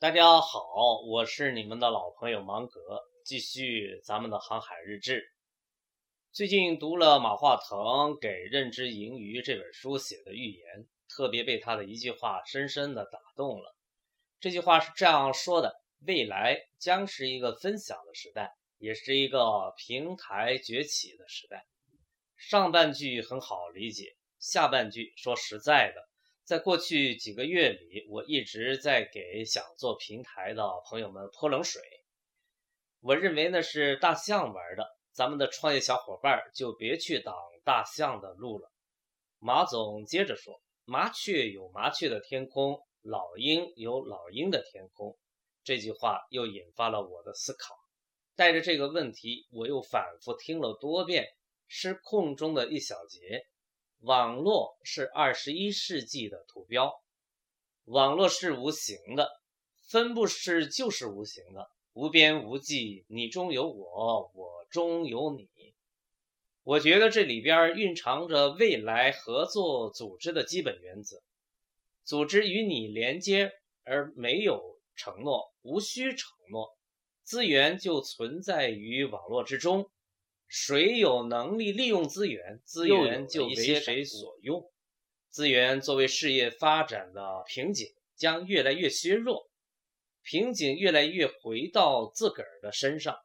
大家好，我是你们的老朋友芒格，继续咱们的航海日志。最近读了马化腾给《认知盈余》这本书写的预言，特别被他的一句话深深的打动了。这句话是这样说的：未来将是一个分享的时代，也是一个平台崛起的时代。上半句很好理解，下半句说实在的。在过去几个月里，我一直在给想做平台的朋友们泼冷水。我认为那是大象玩的，咱们的创业小伙伴就别去挡大象的路了。马总接着说：“麻雀有麻雀的天空，老鹰有老鹰的天空。”这句话又引发了我的思考。带着这个问题，我又反复听了多遍《失控中的一小节》。网络是二十一世纪的图标，网络是无形的，分布式就是无形的，无边无际，你中有我，我中有你。我觉得这里边蕴藏着未来合作组织的基本原则：组织与你连接，而没有承诺，无需承诺，资源就存在于网络之中。谁有能力利用资源，资源就为谁所用。资源作为事业发展的瓶颈，将越来越削弱，瓶颈越来越回到自个儿的身上。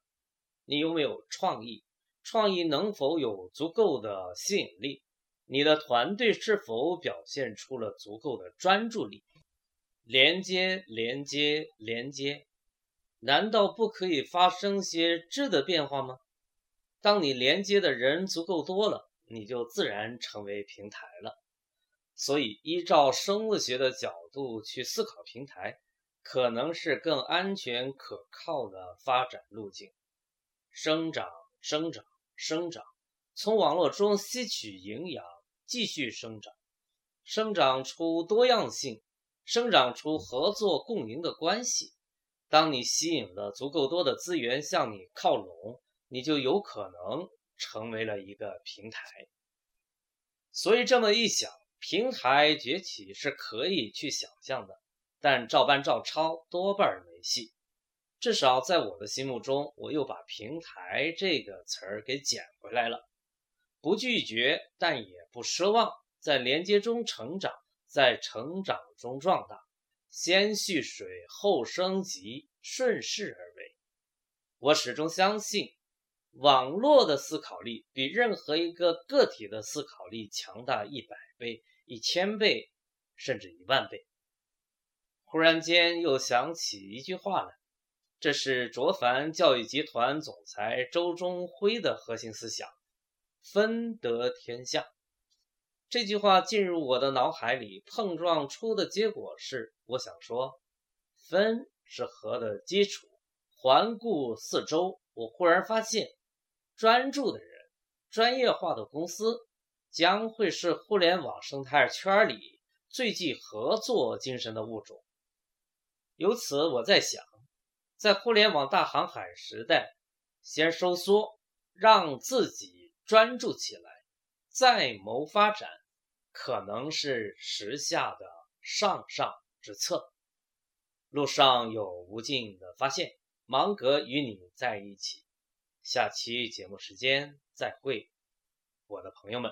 你有没有创意？创意能否有足够的吸引力？你的团队是否表现出了足够的专注力？连接，连接，连接，难道不可以发生些质的变化吗？当你连接的人足够多了，你就自然成为平台了。所以，依照生物学的角度去思考平台，可能是更安全可靠的发展路径。生长，生长，生长，从网络中吸取营养，继续生长，生长出多样性，生长出合作共赢的关系。当你吸引了足够多的资源向你靠拢。你就有可能成为了一个平台，所以这么一想，平台崛起是可以去想象的，但照搬照抄多半没戏。至少在我的心目中，我又把“平台”这个词儿给捡回来了。不拒绝，但也不奢望，在连接中成长，在成长中壮大，先蓄水后升级，顺势而为。我始终相信。网络的思考力比任何一个个体的思考力强大一百倍、一千倍，甚至一万倍。忽然间又想起一句话来，这是卓凡教育集团总裁周忠辉的核心思想：“分得天下。”这句话进入我的脑海里，碰撞出的结果是，我想说，分是和的基础。环顾四周，我忽然发现。专注的人，专业化的公司，将会是互联网生态圈里最具合作精神的物种。由此，我在想，在互联网大航海时代，先收缩，让自己专注起来，再谋发展，可能是时下的上上之策。路上有无尽的发现，芒格与你在一起。下期节目时间再会，我的朋友们。